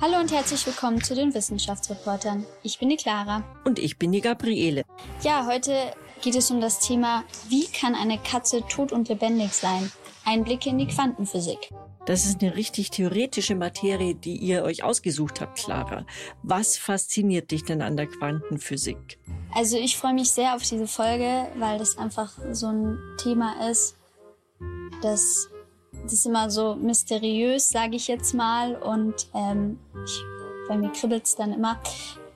Hallo und herzlich willkommen zu den Wissenschaftsreportern. Ich bin die Clara. Und ich bin die Gabriele. Ja, heute geht es um das Thema, wie kann eine Katze tot und lebendig sein? Einblicke in die Quantenphysik. Das ist eine richtig theoretische Materie, die ihr euch ausgesucht habt, Clara. Was fasziniert dich denn an der Quantenphysik? Also ich freue mich sehr auf diese Folge, weil das einfach so ein Thema ist, das, das ist immer so mysteriös, sage ich jetzt mal. Und ähm, ich, bei mir kribbelt es dann immer.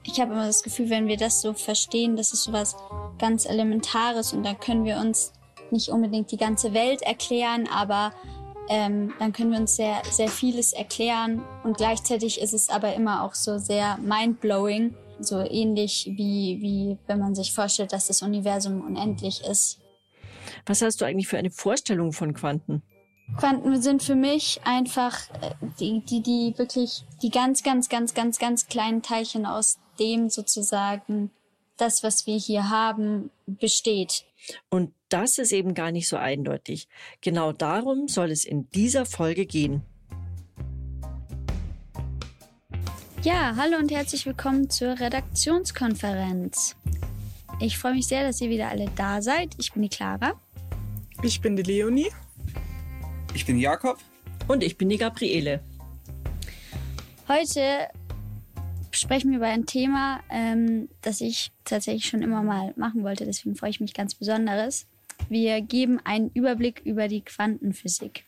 Ich habe immer das Gefühl, wenn wir das so verstehen, das ist so was ganz Elementares und dann können wir uns nicht unbedingt die ganze Welt erklären, aber ähm, dann können wir uns sehr, sehr vieles erklären und gleichzeitig ist es aber immer auch so sehr mindblowing, so ähnlich wie, wie wenn man sich vorstellt, dass das Universum unendlich ist. Was hast du eigentlich für eine Vorstellung von Quanten? Quanten sind für mich einfach äh, die, die, die wirklich die ganz, ganz, ganz, ganz, ganz kleinen Teilchen aus dem sozusagen das, was wir hier haben, besteht. Und das ist eben gar nicht so eindeutig. Genau darum soll es in dieser Folge gehen. Ja, hallo und herzlich willkommen zur Redaktionskonferenz. Ich freue mich sehr, dass ihr wieder alle da seid. Ich bin die Clara. Ich bin die Leonie. Ich bin Jakob. Und ich bin die Gabriele. Heute sprechen wir über ein Thema, ähm, das ich tatsächlich schon immer mal machen wollte. Deswegen freue ich mich ganz besonderes. Wir geben einen Überblick über die Quantenphysik.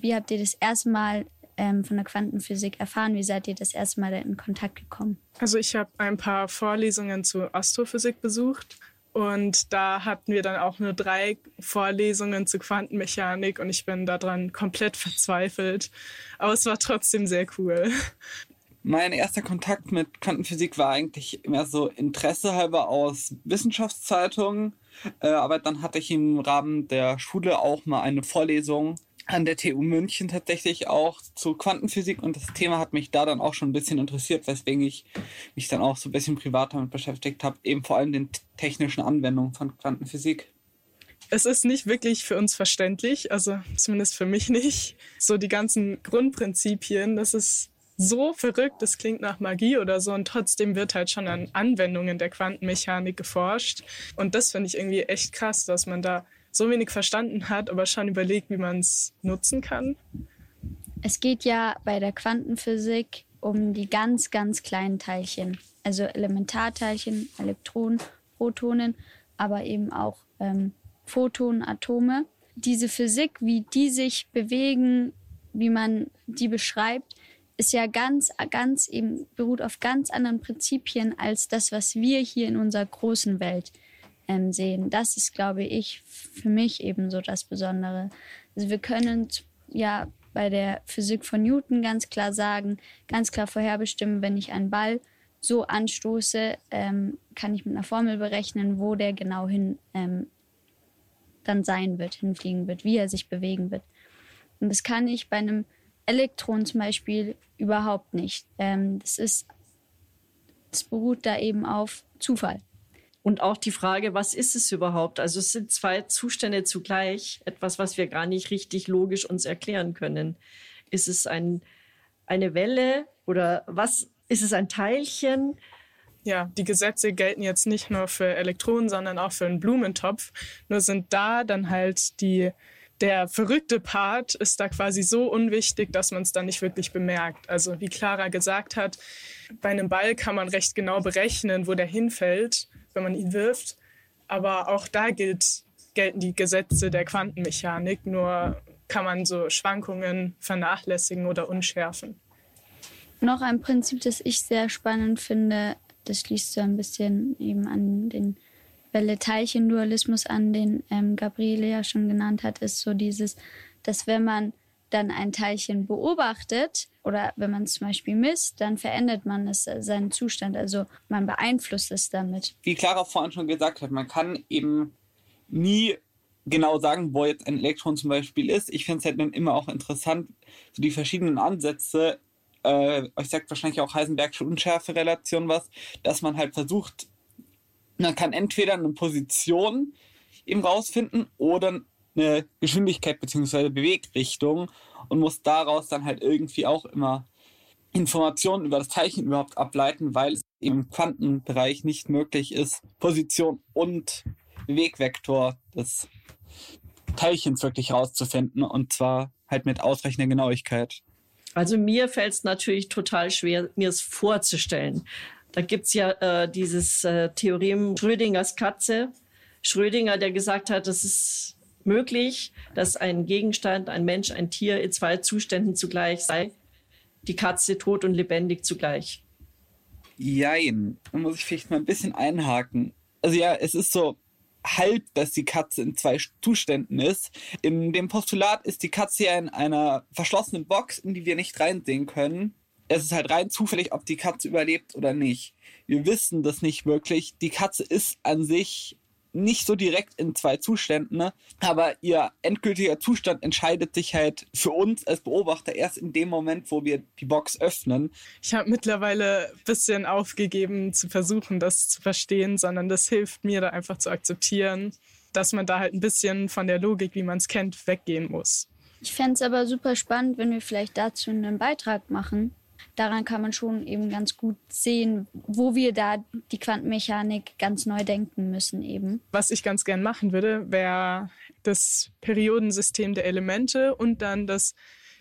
Wie habt ihr das erste Mal ähm, von der Quantenphysik erfahren? Wie seid ihr das erste Mal in Kontakt gekommen? Also ich habe ein paar Vorlesungen zu Astrophysik besucht und da hatten wir dann auch nur drei Vorlesungen zu Quantenmechanik und ich bin daran komplett verzweifelt. Aber es war trotzdem sehr cool. Mein erster Kontakt mit Quantenphysik war eigentlich mehr so Interesse halber aus Wissenschaftszeitungen. Äh, aber dann hatte ich im Rahmen der Schule auch mal eine Vorlesung an der TU München tatsächlich auch zu Quantenphysik und das Thema hat mich da dann auch schon ein bisschen interessiert, weswegen ich mich dann auch so ein bisschen privat damit beschäftigt habe, eben vor allem den technischen Anwendungen von Quantenphysik. Es ist nicht wirklich für uns verständlich, also zumindest für mich nicht. So die ganzen Grundprinzipien, das ist so verrückt, das klingt nach Magie oder so und trotzdem wird halt schon an Anwendungen der Quantenmechanik geforscht und das finde ich irgendwie echt krass, dass man da so wenig verstanden hat, aber schon überlegt, wie man es nutzen kann. Es geht ja bei der Quantenphysik um die ganz, ganz kleinen Teilchen, also Elementarteilchen, Elektronen, Protonen, aber eben auch ähm, Photonen, Atome. Diese Physik, wie die sich bewegen, wie man die beschreibt, ist ja ganz, ganz eben beruht auf ganz anderen Prinzipien als das, was wir hier in unserer großen Welt ähm, sehen. Das ist, glaube ich, für mich eben so das Besondere. Also wir können ja bei der Physik von Newton ganz klar sagen, ganz klar vorherbestimmen, wenn ich einen Ball so anstoße, ähm, kann ich mit einer Formel berechnen, wo der genau hin ähm, dann sein wird, hinfliegen wird, wie er sich bewegen wird. Und das kann ich bei einem Elektron zum Beispiel überhaupt nicht. Ähm, das ist, das beruht da eben auf Zufall. Und auch die Frage, was ist es überhaupt? Also es sind zwei Zustände zugleich, etwas, was wir gar nicht richtig logisch uns erklären können. Ist es ein, eine Welle oder was ist es ein Teilchen? Ja, die Gesetze gelten jetzt nicht nur für Elektronen, sondern auch für einen Blumentopf. Nur sind da dann halt die, der verrückte Part ist da quasi so unwichtig, dass man es dann nicht wirklich bemerkt. Also wie Clara gesagt hat, bei einem Ball kann man recht genau berechnen, wo der hinfällt wenn man ihn wirft. Aber auch da gilt, gelten die Gesetze der Quantenmechanik, nur kann man so Schwankungen vernachlässigen oder unschärfen. Noch ein Prinzip, das ich sehr spannend finde, das schließt so ein bisschen eben an den Welle-Teilchen-Dualismus an, den ähm, Gabriele ja schon genannt hat, ist so dieses, dass wenn man dann ein Teilchen beobachtet oder wenn man es zum Beispiel misst, dann verändert man es, äh, seinen Zustand. Also man beeinflusst es damit. Wie Clara vorhin schon gesagt hat, man kann eben nie genau sagen, wo jetzt ein Elektron zum Beispiel ist. Ich finde es halt dann immer auch interessant, so die verschiedenen Ansätze, äh, euch sagt wahrscheinlich auch Heisenbergsche Unschärfe-Relation was, dass man halt versucht, man kann entweder eine Position eben rausfinden oder eine Geschwindigkeit bzw. Bewegrichtung und muss daraus dann halt irgendwie auch immer Informationen über das Teilchen überhaupt ableiten, weil es im Quantenbereich nicht möglich ist, Position und Wegvektor des Teilchens wirklich rauszufinden und zwar halt mit ausreichender Genauigkeit. Also mir fällt es natürlich total schwer, mir es vorzustellen. Da gibt es ja äh, dieses äh, Theorem Schrödingers Katze. Schrödinger, der gesagt hat, es ist möglich, dass ein Gegenstand, ein Mensch, ein Tier in zwei Zuständen zugleich sei. Die Katze tot und lebendig zugleich. Jein, da muss ich vielleicht mal ein bisschen einhaken. Also ja, es ist so halb, dass die Katze in zwei Zuständen ist. In dem Postulat ist die Katze ja in einer verschlossenen Box, in die wir nicht reinsehen können. Es ist halt rein zufällig, ob die Katze überlebt oder nicht. Wir wissen das nicht wirklich. Die Katze ist an sich nicht so direkt in zwei Zuständen, ne? aber ihr endgültiger Zustand entscheidet sich halt für uns als Beobachter erst in dem Moment, wo wir die Box öffnen. Ich habe mittlerweile ein bisschen aufgegeben zu versuchen, das zu verstehen, sondern das hilft mir da einfach zu akzeptieren, dass man da halt ein bisschen von der Logik, wie man es kennt, weggehen muss. Ich fände es aber super spannend, wenn wir vielleicht dazu einen Beitrag machen, daran kann man schon eben ganz gut sehen, wo wir da die Quantenmechanik ganz neu denken müssen eben. Was ich ganz gern machen würde, wäre das Periodensystem der Elemente und dann das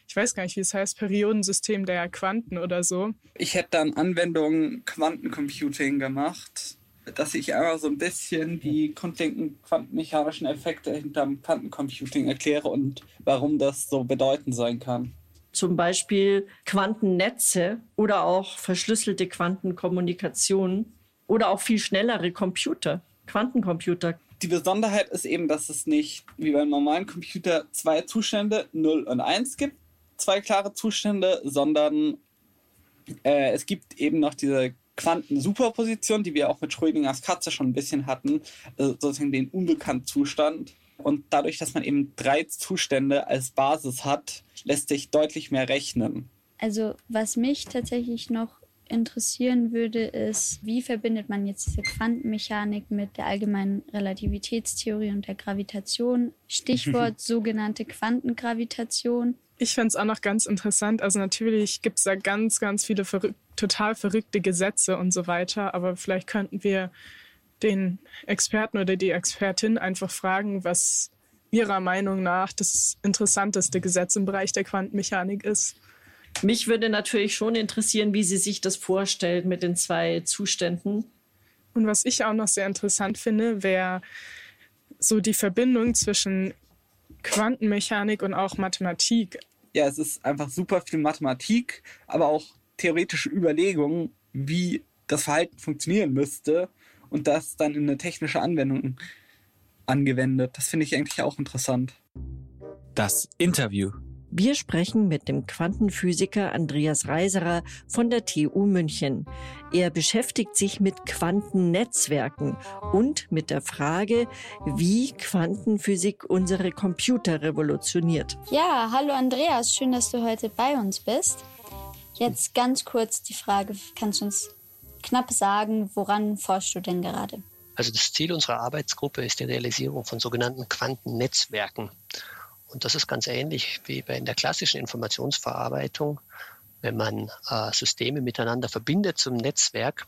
ich weiß gar nicht, wie es heißt, Periodensystem der Quanten oder so. Ich hätte dann Anwendungen Quantencomputing gemacht, dass ich einfach so ein bisschen die grundlegenden quantenmechanischen Effekte hinterm Quantencomputing erkläre und warum das so bedeutend sein kann zum Beispiel Quantennetze oder auch verschlüsselte Quantenkommunikation oder auch viel schnellere Computer, Quantencomputer. Die Besonderheit ist eben, dass es nicht wie beim normalen Computer zwei Zustände 0 und 1 gibt, zwei klare Zustände, sondern äh, es gibt eben noch diese Quantensuperposition, die wir auch mit Schrödingers Katze schon ein bisschen hatten, also sozusagen den unbekannten Zustand. Und dadurch, dass man eben drei Zustände als Basis hat, lässt sich deutlich mehr rechnen. Also was mich tatsächlich noch interessieren würde, ist, wie verbindet man jetzt diese Quantenmechanik mit der allgemeinen Relativitätstheorie und der Gravitation? Stichwort sogenannte Quantengravitation. Ich fände es auch noch ganz interessant. Also natürlich gibt es da ganz, ganz viele verrück total verrückte Gesetze und so weiter. Aber vielleicht könnten wir den Experten oder die Expertin einfach fragen, was ihrer Meinung nach das interessanteste Gesetz im Bereich der Quantenmechanik ist. Mich würde natürlich schon interessieren, wie sie sich das vorstellt mit den zwei Zuständen. Und was ich auch noch sehr interessant finde, wäre so die Verbindung zwischen Quantenmechanik und auch Mathematik. Ja, es ist einfach super viel Mathematik, aber auch theoretische Überlegungen, wie das Verhalten funktionieren müsste und das dann in eine technische Anwendung angewendet. Das finde ich eigentlich auch interessant. Das Interview. Wir sprechen mit dem Quantenphysiker Andreas Reiserer von der TU München. Er beschäftigt sich mit Quantennetzwerken und mit der Frage, wie Quantenphysik unsere Computer revolutioniert. Ja, hallo Andreas, schön, dass du heute bei uns bist. Jetzt ganz kurz die Frage, kannst du uns knapp sagen, woran forschst du denn gerade? Also das Ziel unserer Arbeitsgruppe ist die Realisierung von sogenannten Quantennetzwerken. Und das ist ganz ähnlich wie bei in der klassischen Informationsverarbeitung. Wenn man äh, Systeme miteinander verbindet zum Netzwerk,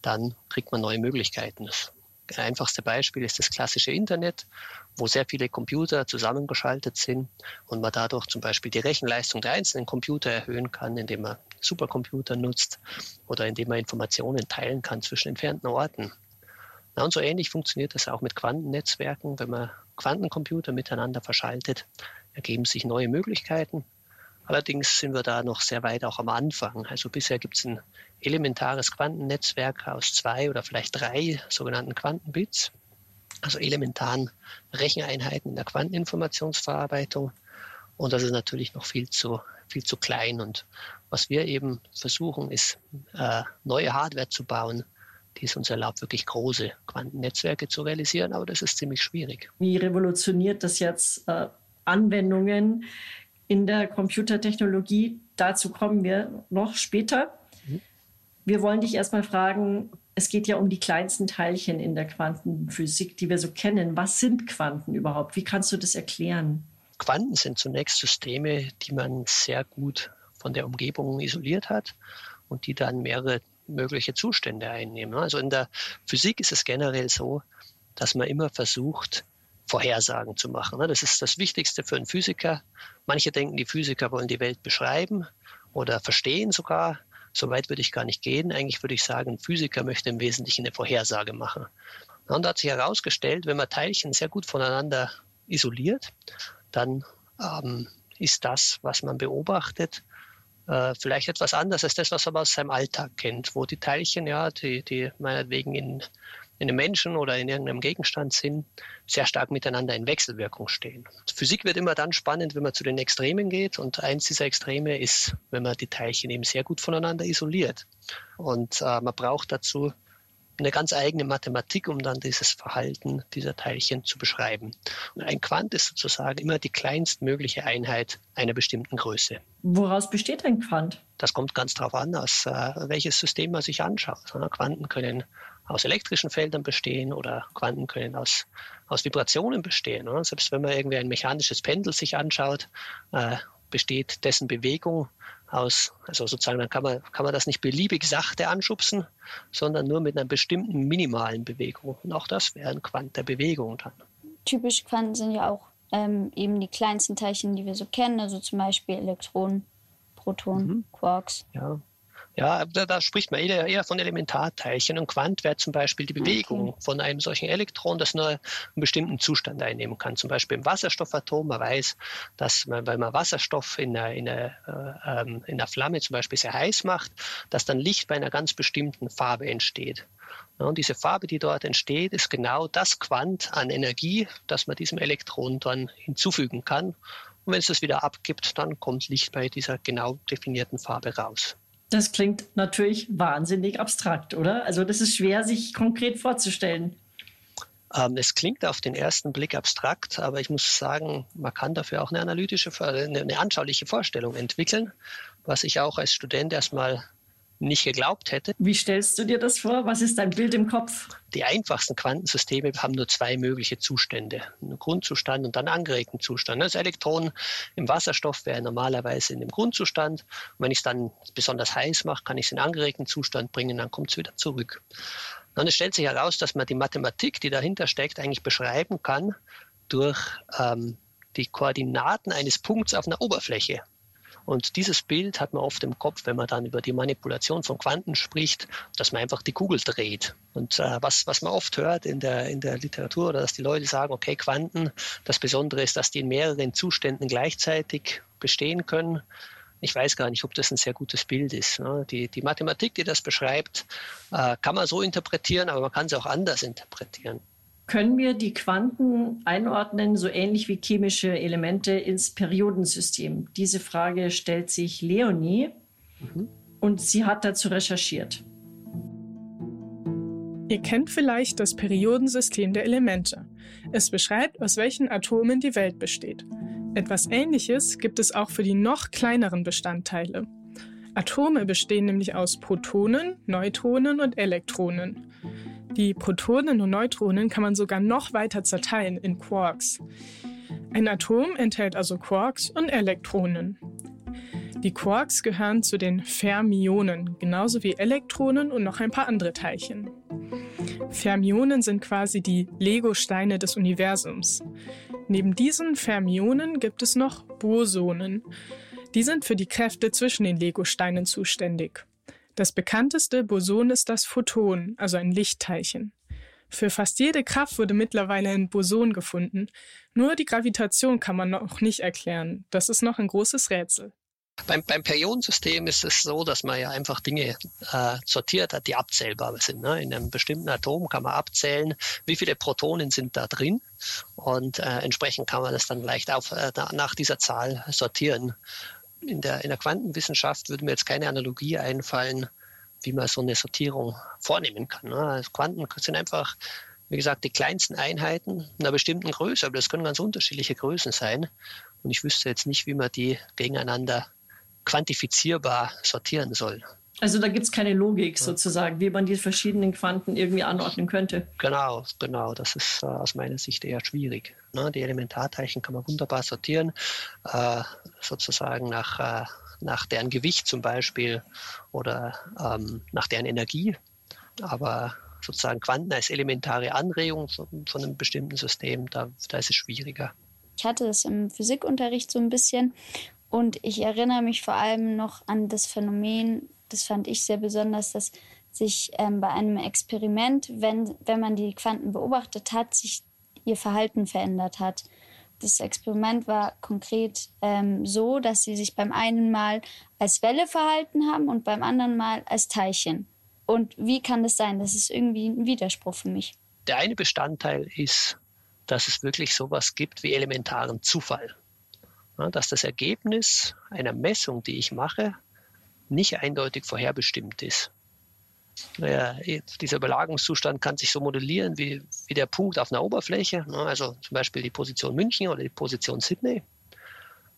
dann kriegt man neue Möglichkeiten. Das einfachste Beispiel ist das klassische Internet, wo sehr viele Computer zusammengeschaltet sind und man dadurch zum Beispiel die Rechenleistung der einzelnen Computer erhöhen kann, indem man Supercomputer nutzt oder indem man Informationen teilen kann zwischen entfernten Orten. Na, und so ähnlich funktioniert das auch mit Quantennetzwerken. Wenn man Quantencomputer miteinander verschaltet, ergeben sich neue Möglichkeiten. Allerdings sind wir da noch sehr weit auch am Anfang. Also bisher gibt es ein elementares Quantennetzwerk aus zwei oder vielleicht drei sogenannten Quantenbits, also elementaren Recheneinheiten in der Quanteninformationsverarbeitung. Und das ist natürlich noch viel zu, viel zu klein. Und was wir eben versuchen, ist äh, neue Hardware zu bauen, die es uns erlaubt, wirklich große Quantennetzwerke zu realisieren. Aber das ist ziemlich schwierig. Wie revolutioniert das jetzt äh, Anwendungen in der Computertechnologie? Dazu kommen wir noch später. Mhm. Wir wollen dich erstmal fragen, es geht ja um die kleinsten Teilchen in der Quantenphysik, die wir so kennen. Was sind Quanten überhaupt? Wie kannst du das erklären? Quanten sind zunächst Systeme, die man sehr gut von der Umgebung isoliert hat und die dann mehrere mögliche Zustände einnehmen. Also in der Physik ist es generell so, dass man immer versucht, Vorhersagen zu machen. Das ist das Wichtigste für einen Physiker. Manche denken, die Physiker wollen die Welt beschreiben oder verstehen sogar. So weit würde ich gar nicht gehen. Eigentlich würde ich sagen, ein Physiker möchte im Wesentlichen eine Vorhersage machen. Und da hat sich herausgestellt, wenn man Teilchen sehr gut voneinander isoliert, dann ähm, ist das, was man beobachtet, äh, vielleicht etwas anders als das, was man aus seinem Alltag kennt, wo die Teilchen, ja, die, die meinetwegen in, in einem Menschen oder in irgendeinem Gegenstand sind, sehr stark miteinander in Wechselwirkung stehen. Physik wird immer dann spannend, wenn man zu den Extremen geht. Und eins dieser Extreme ist, wenn man die Teilchen eben sehr gut voneinander isoliert. Und äh, man braucht dazu eine ganz eigene Mathematik, um dann dieses Verhalten dieser Teilchen zu beschreiben. Und ein Quant ist sozusagen immer die kleinstmögliche Einheit einer bestimmten Größe. Woraus besteht ein Quant? Das kommt ganz darauf an, aus äh, welches System man sich anschaut. Quanten können aus elektrischen Feldern bestehen oder Quanten können aus, aus Vibrationen bestehen. Oder? Selbst wenn man irgendwie ein mechanisches Pendel sich anschaut, äh, besteht dessen Bewegung aus, also sozusagen, dann kann man, kann man das nicht beliebig sachte anschubsen, sondern nur mit einer bestimmten minimalen Bewegung. Und auch das wäre ein Quant der Bewegung dann. Typisch Quanten sind ja auch ähm, eben die kleinsten Teilchen, die wir so kennen, also zum Beispiel Elektronen, Protonen, mhm. Quarks. Ja, ja, da, da spricht man eher, eher, von Elementarteilchen. Und Quant wäre zum Beispiel die Bewegung okay. von einem solchen Elektron, das nur einen bestimmten Zustand einnehmen kann. Zum Beispiel im Wasserstoffatom. Man weiß, dass man, wenn man Wasserstoff in einer, in, einer, äh, ähm, in einer Flamme zum Beispiel sehr heiß macht, dass dann Licht bei einer ganz bestimmten Farbe entsteht. Und diese Farbe, die dort entsteht, ist genau das Quant an Energie, das man diesem Elektron dann hinzufügen kann. Und wenn es das wieder abgibt, dann kommt Licht bei dieser genau definierten Farbe raus. Das klingt natürlich wahnsinnig abstrakt, oder? Also das ist schwer, sich konkret vorzustellen. Ähm, es klingt auf den ersten Blick abstrakt, aber ich muss sagen, man kann dafür auch eine analytische, eine, eine anschauliche Vorstellung entwickeln, was ich auch als Student erstmal nicht geglaubt hätte. Wie stellst du dir das vor? Was ist dein Bild im Kopf? Die einfachsten Quantensysteme haben nur zwei mögliche Zustände. Einen Grundzustand und dann einen angeregten Zustand. Das Elektron im Wasserstoff wäre normalerweise in dem Grundzustand. Und wenn ich es dann besonders heiß mache, kann ich es in den angeregten Zustand bringen, dann kommt es wieder zurück. Und es stellt sich heraus, dass man die Mathematik, die dahinter steckt, eigentlich beschreiben kann durch ähm, die Koordinaten eines Punkts auf einer Oberfläche. Und dieses Bild hat man oft im Kopf, wenn man dann über die Manipulation von Quanten spricht, dass man einfach die Kugel dreht. Und äh, was, was man oft hört in der, in der Literatur oder dass die Leute sagen, okay, Quanten, das Besondere ist, dass die in mehreren Zuständen gleichzeitig bestehen können. Ich weiß gar nicht, ob das ein sehr gutes Bild ist. Ne? Die, die Mathematik, die das beschreibt, äh, kann man so interpretieren, aber man kann sie auch anders interpretieren. Können wir die Quanten einordnen, so ähnlich wie chemische Elemente ins Periodensystem? Diese Frage stellt sich Leonie mhm. und sie hat dazu recherchiert. Ihr kennt vielleicht das Periodensystem der Elemente. Es beschreibt, aus welchen Atomen die Welt besteht. Etwas Ähnliches gibt es auch für die noch kleineren Bestandteile. Atome bestehen nämlich aus Protonen, Neutronen und Elektronen. Die Protonen und Neutronen kann man sogar noch weiter zerteilen in Quarks. Ein Atom enthält also Quarks und Elektronen. Die Quarks gehören zu den Fermionen, genauso wie Elektronen und noch ein paar andere Teilchen. Fermionen sind quasi die Lego-Steine des Universums. Neben diesen Fermionen gibt es noch Bosonen. Die sind für die Kräfte zwischen den Lego-Steinen zuständig. Das bekannteste Boson ist das Photon, also ein Lichtteilchen. Für fast jede Kraft wurde mittlerweile ein Boson gefunden. Nur die Gravitation kann man noch nicht erklären. Das ist noch ein großes Rätsel. Beim, beim Periodensystem ist es so, dass man ja einfach Dinge äh, sortiert hat, die abzählbar sind. Ne? In einem bestimmten Atom kann man abzählen, wie viele Protonen sind da drin und äh, entsprechend kann man das dann leicht auf, äh, nach dieser Zahl sortieren in der, in der Quantenwissenschaft würde mir jetzt keine Analogie einfallen, wie man so eine Sortierung vornehmen kann. Ne? Also Quanten sind einfach, wie gesagt, die kleinsten Einheiten einer bestimmten Größe, aber das können ganz unterschiedliche Größen sein. Und ich wüsste jetzt nicht, wie man die gegeneinander quantifizierbar sortieren soll. Also da gibt es keine Logik sozusagen, wie man die verschiedenen Quanten irgendwie anordnen könnte. Genau, genau. Das ist äh, aus meiner Sicht eher schwierig. Ne? Die Elementarteilchen kann man wunderbar sortieren, äh, sozusagen nach, äh, nach deren Gewicht zum Beispiel oder ähm, nach deren Energie. Aber sozusagen Quanten als elementare Anregung von, von einem bestimmten System, da, da ist es schwieriger. Ich hatte es im Physikunterricht so ein bisschen und ich erinnere mich vor allem noch an das Phänomen, das fand ich sehr besonders, dass sich ähm, bei einem Experiment, wenn, wenn man die Quanten beobachtet hat, sich ihr Verhalten verändert hat. Das Experiment war konkret ähm, so, dass sie sich beim einen Mal als Welle verhalten haben und beim anderen Mal als Teilchen. Und wie kann das sein? Das ist irgendwie ein Widerspruch für mich. Der eine Bestandteil ist, dass es wirklich sowas gibt wie elementaren Zufall. Ja, dass das Ergebnis einer Messung, die ich mache, nicht eindeutig vorherbestimmt ist. Naja, dieser Überlagungszustand kann sich so modellieren wie, wie der Punkt auf einer Oberfläche, ne, also zum Beispiel die Position München oder die Position Sydney.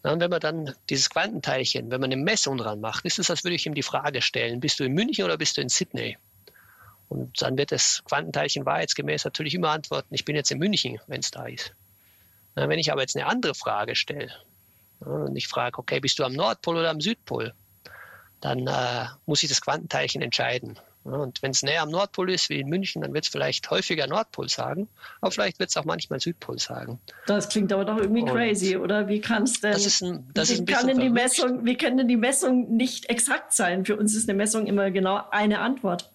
und wenn man dann dieses Quantenteilchen, wenn man eine Messung dran macht, ist es, als würde ich ihm die Frage stellen, bist du in München oder bist du in Sydney? Und dann wird das Quantenteilchen wahrheitsgemäß natürlich immer antworten, ich bin jetzt in München, wenn es da ist. wenn ich aber jetzt eine andere Frage stelle und ich frage, okay, bist du am Nordpol oder am Südpol? Dann äh, muss ich das Quantenteilchen entscheiden. Und wenn es näher am Nordpol ist, wie in München, dann wird es vielleicht häufiger Nordpol sagen, aber vielleicht wird es auch manchmal Südpol sagen. Das klingt aber doch irgendwie und crazy, oder? Wie kann es denn? Das ist ein, das wie, ist ein kann denn die Messung, wie kann denn die Messung nicht exakt sein? Für uns ist eine Messung immer genau eine Antwort.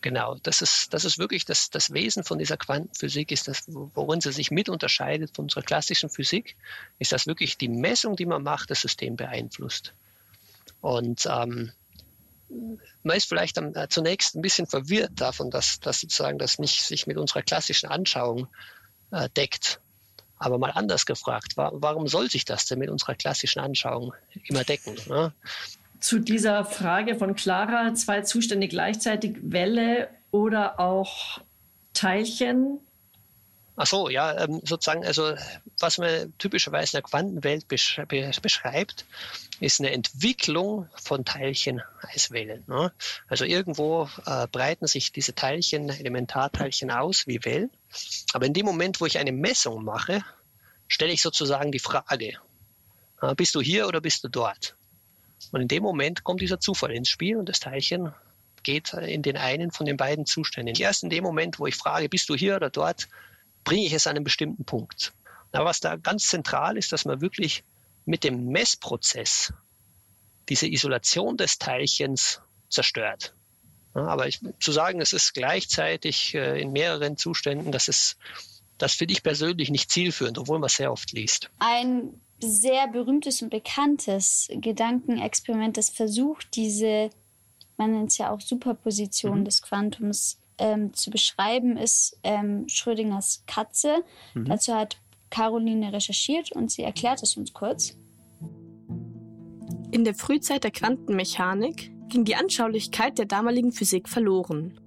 Genau, das ist, das ist wirklich das, das Wesen von dieser Quantenphysik, ist das, worin sie sich mit unterscheidet von unserer klassischen Physik, ist, dass wirklich die Messung, die man macht, das System beeinflusst. Und ähm, man ist vielleicht am, äh, zunächst ein bisschen verwirrt davon, dass, dass sozusagen das nicht sich mit unserer klassischen Anschauung äh, deckt. Aber mal anders gefragt, wa warum soll sich das denn mit unserer klassischen Anschauung immer decken? Ne? Zu dieser Frage von Clara, zwei Zustände gleichzeitig, Welle oder auch Teilchen, Ach so, ja, ähm, sozusagen, also was man typischerweise in der Quantenwelt besch beschreibt, ist eine Entwicklung von Teilchen als Wellen. Ne? Also irgendwo äh, breiten sich diese Teilchen, Elementarteilchen aus wie Wellen. Aber in dem Moment, wo ich eine Messung mache, stelle ich sozusagen die Frage, äh, bist du hier oder bist du dort? Und in dem Moment kommt dieser Zufall ins Spiel und das Teilchen geht in den einen von den beiden Zuständen. Erst in dem Moment, wo ich frage, bist du hier oder dort, bringe ich es an einen bestimmten Punkt. Aber was da ganz zentral ist, dass man wirklich mit dem Messprozess diese Isolation des Teilchens zerstört. aber ich, zu sagen, es ist gleichzeitig äh, in mehreren Zuständen, das ist, das finde ich persönlich nicht zielführend, obwohl man es sehr oft liest. Ein sehr berühmtes und bekanntes Gedankenexperiment, das versucht, diese, man nennt es ja auch Superposition mhm. des Quantums, ähm, zu beschreiben, ist ähm, Schrödingers Katze. Mhm. Dazu hat Caroline recherchiert und sie erklärt es uns kurz. In der Frühzeit der Quantenmechanik ging die Anschaulichkeit der damaligen Physik verloren.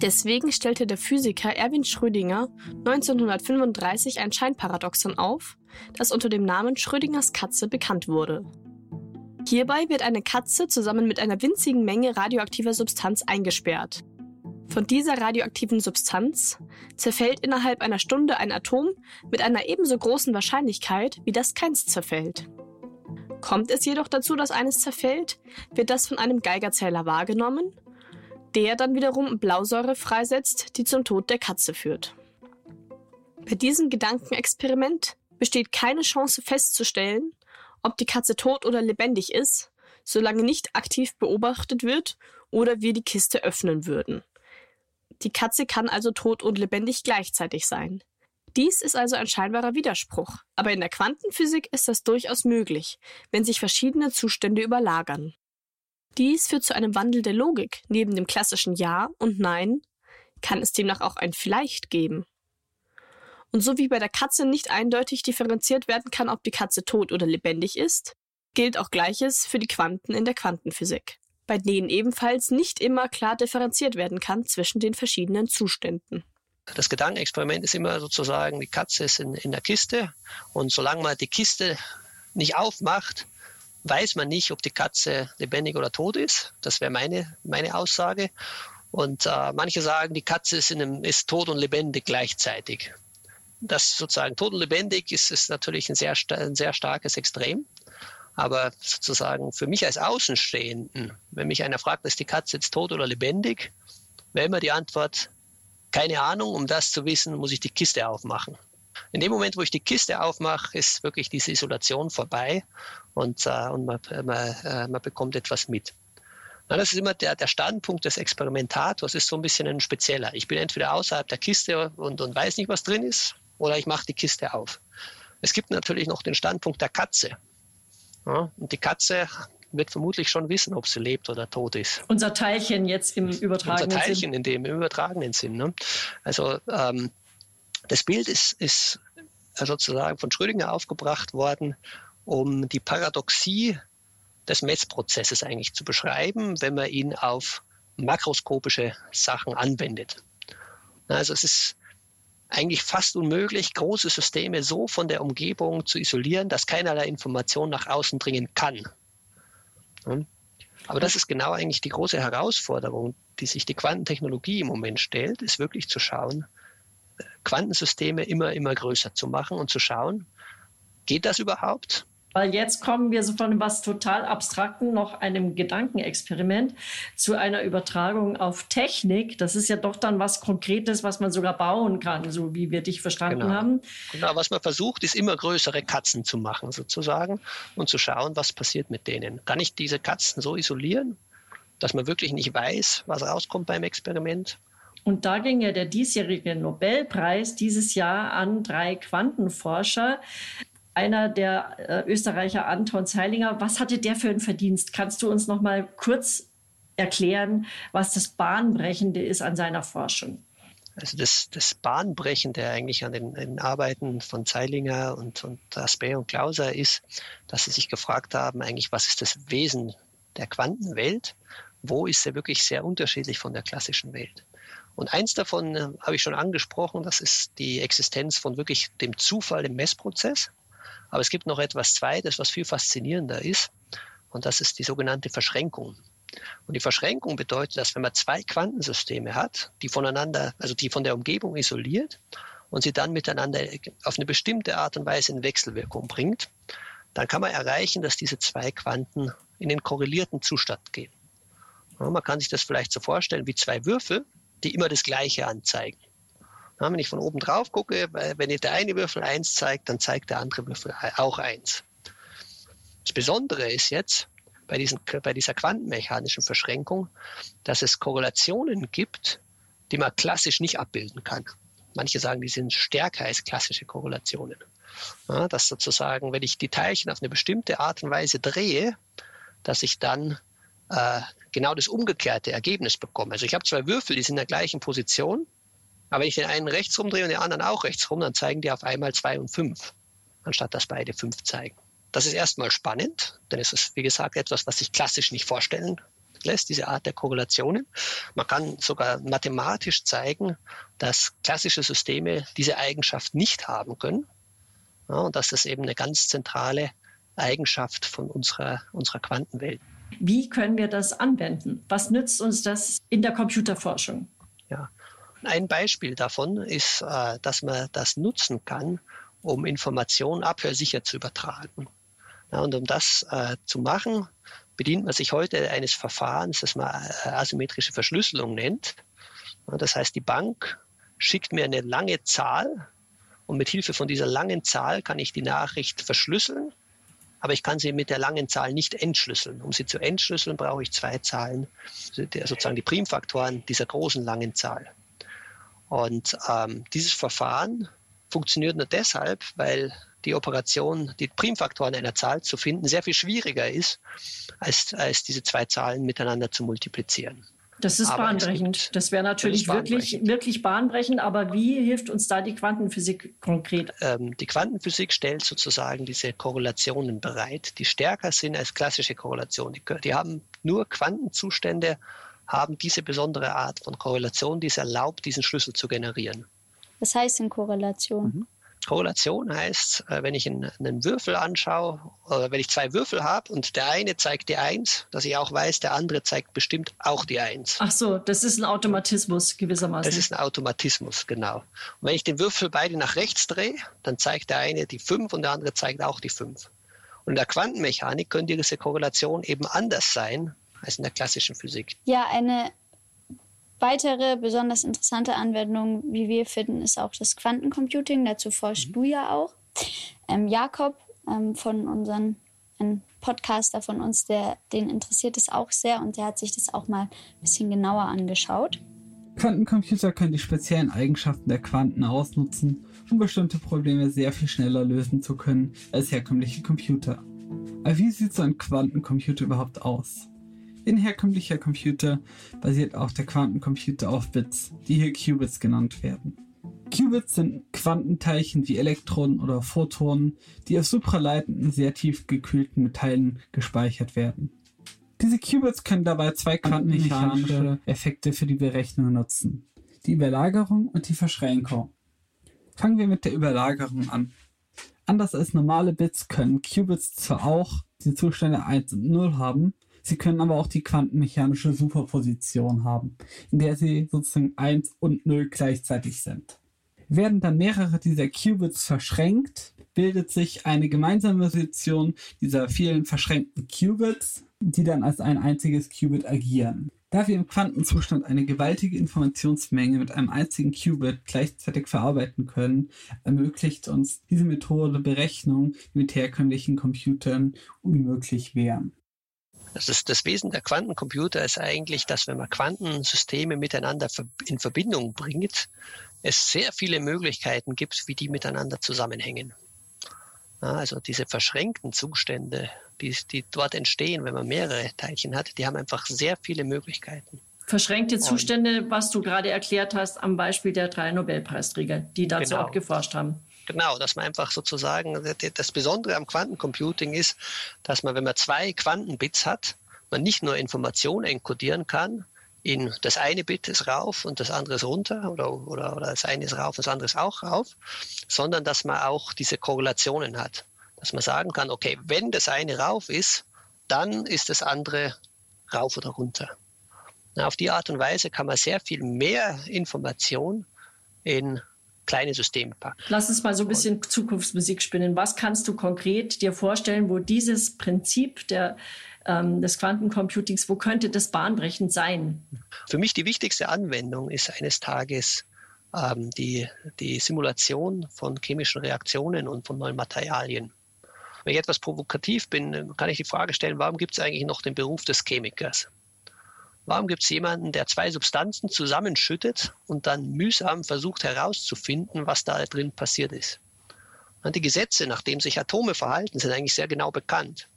Deswegen stellte der Physiker Erwin Schrödinger 1935 ein Scheinparadoxon auf, das unter dem Namen Schrödingers Katze bekannt wurde. Hierbei wird eine Katze zusammen mit einer winzigen Menge radioaktiver Substanz eingesperrt. Von dieser radioaktiven Substanz zerfällt innerhalb einer Stunde ein Atom mit einer ebenso großen Wahrscheinlichkeit, wie das keins zerfällt. Kommt es jedoch dazu, dass eines zerfällt, wird das von einem Geigerzähler wahrgenommen, der dann wiederum Blausäure freisetzt, die zum Tod der Katze führt. Bei diesem Gedankenexperiment besteht keine Chance festzustellen, ob die Katze tot oder lebendig ist, solange nicht aktiv beobachtet wird oder wir die Kiste öffnen würden. Die Katze kann also tot und lebendig gleichzeitig sein. Dies ist also ein scheinbarer Widerspruch, aber in der Quantenphysik ist das durchaus möglich, wenn sich verschiedene Zustände überlagern. Dies führt zu einem Wandel der Logik. Neben dem klassischen Ja und Nein kann es demnach auch ein Vielleicht geben. Und so wie bei der Katze nicht eindeutig differenziert werden kann, ob die Katze tot oder lebendig ist, gilt auch Gleiches für die Quanten in der Quantenphysik bei denen ebenfalls nicht immer klar differenziert werden kann zwischen den verschiedenen Zuständen. Das Gedankenexperiment ist immer sozusagen, die Katze ist in, in der Kiste und solange man die Kiste nicht aufmacht, weiß man nicht, ob die Katze lebendig oder tot ist. Das wäre meine, meine Aussage. Und äh, manche sagen, die Katze ist, einem, ist tot und lebendig gleichzeitig. Das sozusagen tot und lebendig ist, ist natürlich ein sehr, ein sehr starkes Extrem. Aber sozusagen für mich als Außenstehenden, wenn mich einer fragt, ist die Katze jetzt tot oder lebendig, wäre immer die Antwort, keine Ahnung. Um das zu wissen, muss ich die Kiste aufmachen. In dem Moment, wo ich die Kiste aufmache, ist wirklich diese Isolation vorbei und, äh, und man, man, äh, man bekommt etwas mit. Na, das ist immer der, der Standpunkt des Experimentators, ist so ein bisschen ein spezieller. Ich bin entweder außerhalb der Kiste und, und weiß nicht, was drin ist, oder ich mache die Kiste auf. Es gibt natürlich noch den Standpunkt der Katze. Ja, und die Katze wird vermutlich schon wissen, ob sie lebt oder tot ist. Unser Teilchen jetzt im übertragenen Sinn. Unser Teilchen Sinn. in dem im übertragenen Sinn. Ne? Also ähm, das Bild ist, ist sozusagen von Schrödinger aufgebracht worden, um die Paradoxie des Messprozesses eigentlich zu beschreiben, wenn man ihn auf makroskopische Sachen anwendet. Also es ist eigentlich fast unmöglich, große Systeme so von der Umgebung zu isolieren, dass keinerlei Information nach außen dringen kann. Aber das ist genau eigentlich die große Herausforderung, die sich die Quantentechnologie im Moment stellt, ist wirklich zu schauen, Quantensysteme immer, immer größer zu machen und zu schauen, geht das überhaupt? Weil jetzt kommen wir so von was total Abstrakten, noch einem Gedankenexperiment, zu einer Übertragung auf Technik. Das ist ja doch dann was Konkretes, was man sogar bauen kann, so wie wir dich verstanden genau. haben. Genau, was man versucht, ist immer größere Katzen zu machen, sozusagen, und zu schauen, was passiert mit denen. Kann ich diese Katzen so isolieren, dass man wirklich nicht weiß, was rauskommt beim Experiment? Und da ging ja der diesjährige Nobelpreis dieses Jahr an drei Quantenforscher einer der äh, Österreicher, Anton Zeilinger. Was hatte der für einen Verdienst? Kannst du uns noch mal kurz erklären, was das Bahnbrechende ist an seiner Forschung? Also das, das Bahnbrechende eigentlich an den, den Arbeiten von Zeilinger und, und Asper und Klauser ist, dass sie sich gefragt haben, eigentlich, was ist das Wesen der Quantenwelt? Wo ist sie wirklich sehr unterschiedlich von der klassischen Welt? Und eins davon äh, habe ich schon angesprochen, das ist die Existenz von wirklich dem Zufall im Messprozess. Aber es gibt noch etwas Zweites, was viel faszinierender ist. Und das ist die sogenannte Verschränkung. Und die Verschränkung bedeutet, dass wenn man zwei Quantensysteme hat, die voneinander, also die von der Umgebung isoliert und sie dann miteinander auf eine bestimmte Art und Weise in Wechselwirkung bringt, dann kann man erreichen, dass diese zwei Quanten in den korrelierten Zustand gehen. Ja, man kann sich das vielleicht so vorstellen wie zwei Würfel, die immer das Gleiche anzeigen. Wenn ich von oben drauf gucke, wenn der eine Würfel eins zeigt, dann zeigt der andere Würfel auch eins. Das Besondere ist jetzt bei, diesen, bei dieser quantenmechanischen Verschränkung, dass es Korrelationen gibt, die man klassisch nicht abbilden kann. Manche sagen, die sind stärker als klassische Korrelationen. Ja, dass sozusagen, wenn ich die Teilchen auf eine bestimmte Art und Weise drehe, dass ich dann äh, genau das umgekehrte Ergebnis bekomme. Also ich habe zwei Würfel, die sind in der gleichen Position, aber wenn ich den einen rechts rumdrehe und den anderen auch rechts rum, dann zeigen die auf einmal zwei und fünf, anstatt dass beide fünf zeigen. Das ist erstmal spannend, denn es ist, wie gesagt, etwas, was sich klassisch nicht vorstellen lässt, diese Art der Korrelationen. Man kann sogar mathematisch zeigen, dass klassische Systeme diese Eigenschaft nicht haben können ja, und dass das eben eine ganz zentrale Eigenschaft von unserer, unserer Quantenwelt. Wie können wir das anwenden? Was nützt uns das in der Computerforschung? Ja, ein Beispiel davon ist, äh, dass man das nutzen kann, um Informationen abhörsicher zu übertragen. und um das äh, zu machen, bedient man sich heute eines Verfahrens, das man äh, asymmetrische Verschlüsselung nennt. das heißt, die Bank schickt mir eine lange Zahl und mit Hilfe von dieser langen Zahl kann ich die Nachricht verschlüsseln, aber ich kann sie mit der langen Zahl nicht entschlüsseln. Um sie zu entschlüsseln, brauche ich zwei Zahlen, sozusagen die Primfaktoren dieser großen langen Zahl. Und ähm, dieses Verfahren funktioniert nur deshalb, weil die Operation, die Primfaktoren einer Zahl zu finden, sehr viel schwieriger ist, als, als diese zwei Zahlen miteinander zu multiplizieren. Das ist aber bahnbrechend. Das wäre natürlich das wirklich, wirklich bahnbrechend. Aber wie hilft uns da die Quantenphysik konkret? Ähm, die Quantenphysik stellt sozusagen diese Korrelationen bereit, die stärker sind als klassische Korrelationen. Die, die haben nur Quantenzustände haben diese besondere Art von Korrelation, die es erlaubt, diesen Schlüssel zu generieren. Was heißt denn Korrelation? Mhm. Korrelation heißt, äh, wenn ich einen, Würfel anschaue oder wenn ich zwei Würfel habe und der eine zeigt die Eins, dass ich auch weiß, der andere zeigt bestimmt auch die Eins. Ach so, das ist ein Automatismus gewissermaßen. Das ist ein Automatismus, genau. Und wenn ich den Würfel beide nach rechts drehe, dann zeigt der eine die Fünf und der andere zeigt auch die Fünf. Und in der Quantenmechanik könnte diese Korrelation eben anders sein als in der klassischen Physik. Ja, eine weitere besonders interessante Anwendung, wie wir finden, ist auch das Quantencomputing. Dazu forschst mhm. du ja auch. Ähm, Jakob ähm, von unseren ein Podcaster von uns, der den interessiert es auch sehr und der hat sich das auch mal ein bisschen genauer angeschaut. Quantencomputer können die speziellen Eigenschaften der Quanten ausnutzen, um bestimmte Probleme sehr viel schneller lösen zu können als herkömmliche Computer. Aber wie sieht so ein Quantencomputer überhaupt aus? In herkömmlicher Computer basiert auch der Quantencomputer auf Bits, die hier Qubits genannt werden. Qubits sind Quantenteilchen wie Elektronen oder Photonen, die auf supraleitenden, sehr tief gekühlten Metallen gespeichert werden. Diese Qubits können dabei zwei quantenmechanische Effekte für die Berechnung nutzen. Die Überlagerung und die Verschränkung. Fangen wir mit der Überlagerung an. Anders als normale Bits können Qubits zwar auch die Zustände 1 und 0 haben, Sie können aber auch die quantenmechanische Superposition haben, in der sie sozusagen 1 und 0 gleichzeitig sind. Werden dann mehrere dieser Qubits verschränkt, bildet sich eine gemeinsame Position dieser vielen verschränkten Qubits, die dann als ein einziges Qubit agieren. Da wir im Quantenzustand eine gewaltige Informationsmenge mit einem einzigen Qubit gleichzeitig verarbeiten können, ermöglicht uns diese Methode Berechnungen, die mit herkömmlichen Computern unmöglich wären. Das, ist, das Wesen der Quantencomputer ist eigentlich, dass wenn man Quantensysteme miteinander in Verbindung bringt, es sehr viele Möglichkeiten gibt, wie die miteinander zusammenhängen. Also diese verschränkten Zustände, die, die dort entstehen, wenn man mehrere Teilchen hat, die haben einfach sehr viele Möglichkeiten. Verschränkte Zustände, was du gerade erklärt hast, am Beispiel der drei Nobelpreisträger, die dazu genau. auch geforscht haben. Genau, dass man einfach sozusagen, das Besondere am Quantencomputing ist, dass man, wenn man zwei Quantenbits hat, man nicht nur Informationen enkodieren kann, in das eine Bit ist rauf und das andere ist runter oder, oder, oder das eine ist rauf das andere ist auch rauf, sondern dass man auch diese Korrelationen hat. Dass man sagen kann, okay, wenn das eine rauf ist, dann ist das andere rauf oder runter. Na, auf die Art und Weise kann man sehr viel mehr Information in kleine Systeme packen. Lass uns mal so ein bisschen Zukunftsmusik spinnen. Was kannst du konkret dir vorstellen, wo dieses Prinzip der, ähm, des Quantencomputings, wo könnte das bahnbrechend sein? Für mich die wichtigste Anwendung ist eines Tages ähm, die, die Simulation von chemischen Reaktionen und von neuen Materialien. Wenn ich etwas provokativ bin, kann ich die Frage stellen, warum gibt es eigentlich noch den Beruf des Chemikers? Warum gibt es jemanden, der zwei Substanzen zusammenschüttet und dann mühsam versucht herauszufinden, was da drin passiert ist? Und die Gesetze, nach denen sich Atome verhalten, sind eigentlich sehr genau bekannt.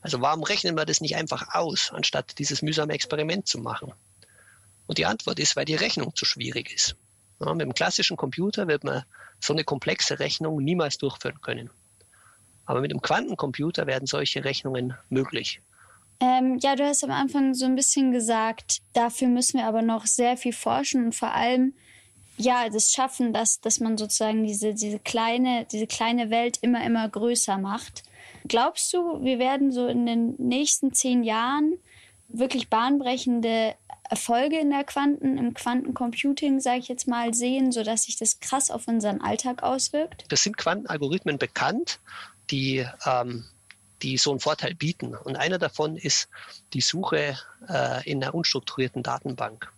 Also warum rechnen wir das nicht einfach aus, anstatt dieses mühsame Experiment zu machen? Und die Antwort ist, weil die Rechnung zu schwierig ist. Ja, mit dem klassischen Computer wird man so eine komplexe Rechnung niemals durchführen können. Aber mit dem Quantencomputer werden solche Rechnungen möglich. Ähm, ja, du hast am Anfang so ein bisschen gesagt, dafür müssen wir aber noch sehr viel forschen und vor allem ja, das schaffen, dass, dass man sozusagen diese, diese, kleine, diese kleine Welt immer, immer größer macht. Glaubst du, wir werden so in den nächsten zehn Jahren wirklich bahnbrechende Erfolge in der Quanten, im Quantencomputing, sage ich jetzt mal, sehen, sodass sich das krass auf unseren Alltag auswirkt? Das sind Quantenalgorithmen bekannt, die ähm, die so einen Vorteil bieten. Und einer davon ist die Suche äh, in einer unstrukturierten Datenbank.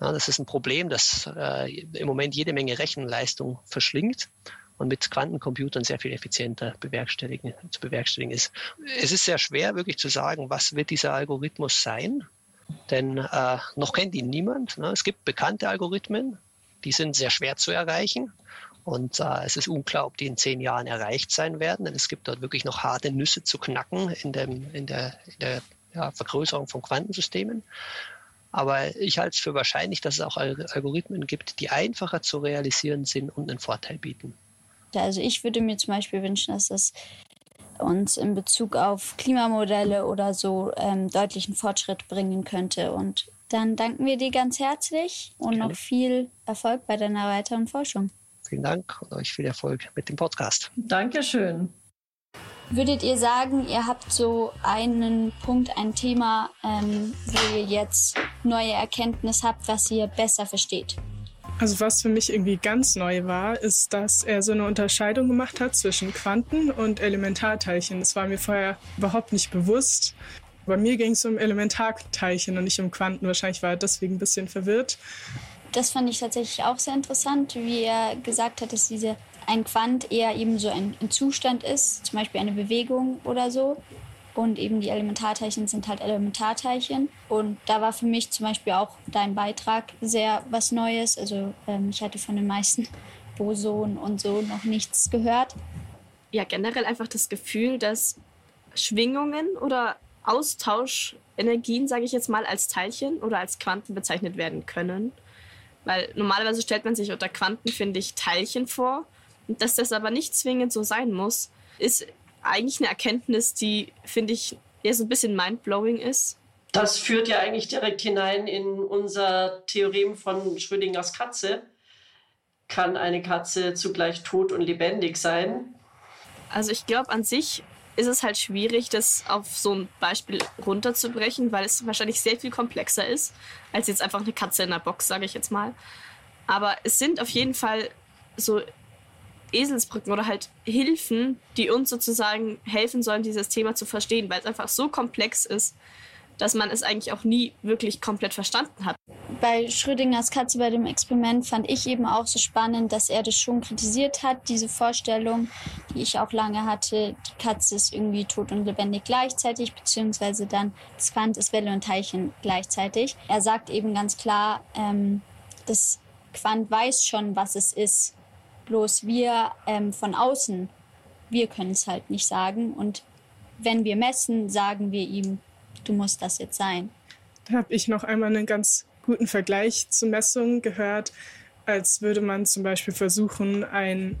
Ja, das ist ein Problem, das äh, im Moment jede Menge Rechenleistung verschlingt und mit Quantencomputern sehr viel effizienter bewerkstelligen, zu bewerkstelligen ist. Es ist sehr schwer, wirklich zu sagen, was wird dieser Algorithmus sein, denn äh, noch kennt ihn niemand. Ne? Es gibt bekannte Algorithmen, die sind sehr schwer zu erreichen. Und äh, es ist unklar, ob die in zehn Jahren erreicht sein werden, denn es gibt dort wirklich noch harte Nüsse zu knacken in, dem, in der, in der ja, Vergrößerung von Quantensystemen. Aber ich halte es für wahrscheinlich, dass es auch Algorithmen gibt, die einfacher zu realisieren sind und einen Vorteil bieten. Also ich würde mir zum Beispiel wünschen, dass es uns in Bezug auf Klimamodelle oder so ähm, deutlichen Fortschritt bringen könnte. Und dann danken wir dir ganz herzlich und Gerne. noch viel Erfolg bei deiner weiteren Forschung. Vielen Dank und euch viel Erfolg mit dem Podcast. Dankeschön. Würdet ihr sagen, ihr habt so einen Punkt, ein Thema, ähm, wo ihr jetzt neue Erkenntnis habt, was ihr besser versteht? Also was für mich irgendwie ganz neu war, ist, dass er so eine Unterscheidung gemacht hat zwischen Quanten und Elementarteilchen. Das war mir vorher überhaupt nicht bewusst. Bei mir ging es um Elementarteilchen und nicht um Quanten. Wahrscheinlich war er deswegen ein bisschen verwirrt. Das fand ich tatsächlich auch sehr interessant, wie er gesagt hat, dass diese ein Quant eher eben so ein, ein Zustand ist, zum Beispiel eine Bewegung oder so. Und eben die Elementarteilchen sind halt Elementarteilchen. Und da war für mich zum Beispiel auch dein Beitrag sehr was Neues. Also ähm, ich hatte von den meisten Bosonen und so noch nichts gehört. Ja, generell einfach das Gefühl, dass Schwingungen oder Austauschenergien, sage ich jetzt mal, als Teilchen oder als Quanten bezeichnet werden können. Weil normalerweise stellt man sich unter Quanten, finde ich, Teilchen vor. Und dass das aber nicht zwingend so sein muss, ist eigentlich eine Erkenntnis, die, finde ich, eher so ein bisschen mindblowing ist. Das führt ja eigentlich direkt hinein in unser Theorem von Schrödingers Katze. Kann eine Katze zugleich tot und lebendig sein? Also ich glaube an sich ist es halt schwierig, das auf so ein Beispiel runterzubrechen, weil es wahrscheinlich sehr viel komplexer ist, als jetzt einfach eine Katze in der Box, sage ich jetzt mal. Aber es sind auf jeden Fall so Eselsbrücken oder halt Hilfen, die uns sozusagen helfen sollen, dieses Thema zu verstehen, weil es einfach so komplex ist, dass man es eigentlich auch nie wirklich komplett verstanden hat. Bei Schrödingers Katze bei dem Experiment fand ich eben auch so spannend, dass er das schon kritisiert hat, diese Vorstellung, die ich auch lange hatte, die Katze ist irgendwie tot und lebendig gleichzeitig, beziehungsweise dann das Quant ist Welle und Teilchen gleichzeitig. Er sagt eben ganz klar, ähm, das Quant weiß schon, was es ist, bloß wir ähm, von außen, wir können es halt nicht sagen und wenn wir messen, sagen wir ihm, du musst das jetzt sein. Da habe ich noch einmal einen ganz guten Vergleich zu Messungen gehört, als würde man zum Beispiel versuchen, einen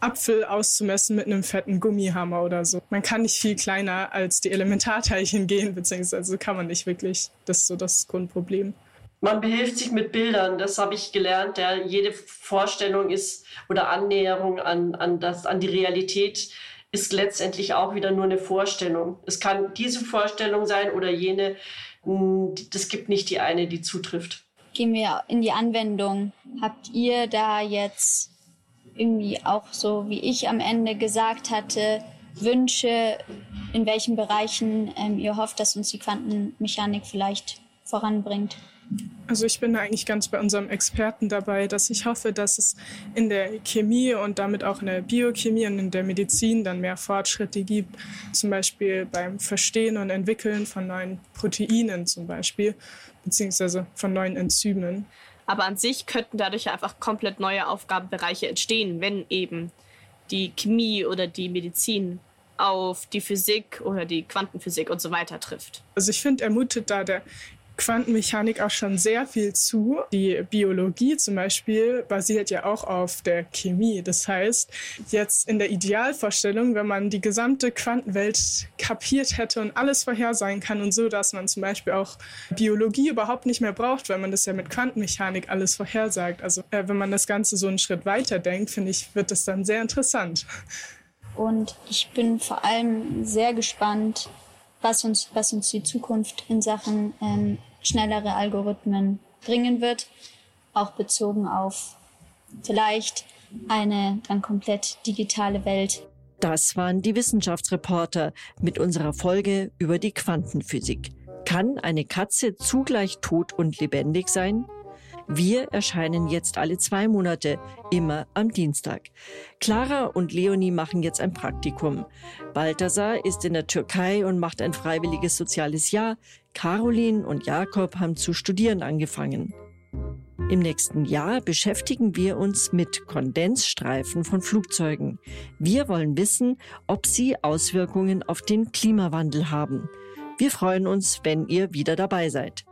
Apfel auszumessen mit einem fetten Gummihammer oder so. Man kann nicht viel kleiner als die Elementarteilchen gehen, beziehungsweise kann man nicht wirklich. Das ist so das Grundproblem. Man behilft sich mit Bildern, das habe ich gelernt. Ja, jede Vorstellung ist oder Annäherung an, an, das, an die Realität ist letztendlich auch wieder nur eine Vorstellung. Es kann diese Vorstellung sein oder jene. Das gibt nicht die eine, die zutrifft. Gehen wir in die Anwendung. Habt ihr da jetzt irgendwie auch so, wie ich am Ende gesagt hatte, Wünsche, in welchen Bereichen ähm, ihr hofft, dass uns die Quantenmechanik vielleicht voranbringt? Also ich bin eigentlich ganz bei unserem Experten dabei, dass ich hoffe, dass es in der Chemie und damit auch in der Biochemie und in der Medizin dann mehr Fortschritte gibt, zum Beispiel beim Verstehen und Entwickeln von neuen Proteinen zum Beispiel, beziehungsweise von neuen Enzymen. Aber an sich könnten dadurch einfach komplett neue Aufgabenbereiche entstehen, wenn eben die Chemie oder die Medizin auf die Physik oder die Quantenphysik und so weiter trifft. Also ich finde, er mutet da der Quantenmechanik auch schon sehr viel zu. Die Biologie zum Beispiel basiert ja auch auf der Chemie. Das heißt, jetzt in der Idealvorstellung, wenn man die gesamte Quantenwelt kapiert hätte und alles vorhersagen kann und so, dass man zum Beispiel auch Biologie überhaupt nicht mehr braucht, weil man das ja mit Quantenmechanik alles vorhersagt. Also äh, wenn man das Ganze so einen Schritt weiter denkt, finde ich, wird das dann sehr interessant. Und ich bin vor allem sehr gespannt, was uns, was uns die Zukunft in Sachen ähm, schnellere Algorithmen bringen wird, auch bezogen auf vielleicht eine dann komplett digitale Welt. Das waren die Wissenschaftsreporter mit unserer Folge über die Quantenphysik. Kann eine Katze zugleich tot und lebendig sein? Wir erscheinen jetzt alle zwei Monate, immer am Dienstag. Clara und Leonie machen jetzt ein Praktikum. Balthasar ist in der Türkei und macht ein freiwilliges soziales Jahr. Caroline und Jakob haben zu studieren angefangen. Im nächsten Jahr beschäftigen wir uns mit Kondensstreifen von Flugzeugen. Wir wollen wissen, ob sie Auswirkungen auf den Klimawandel haben. Wir freuen uns, wenn ihr wieder dabei seid.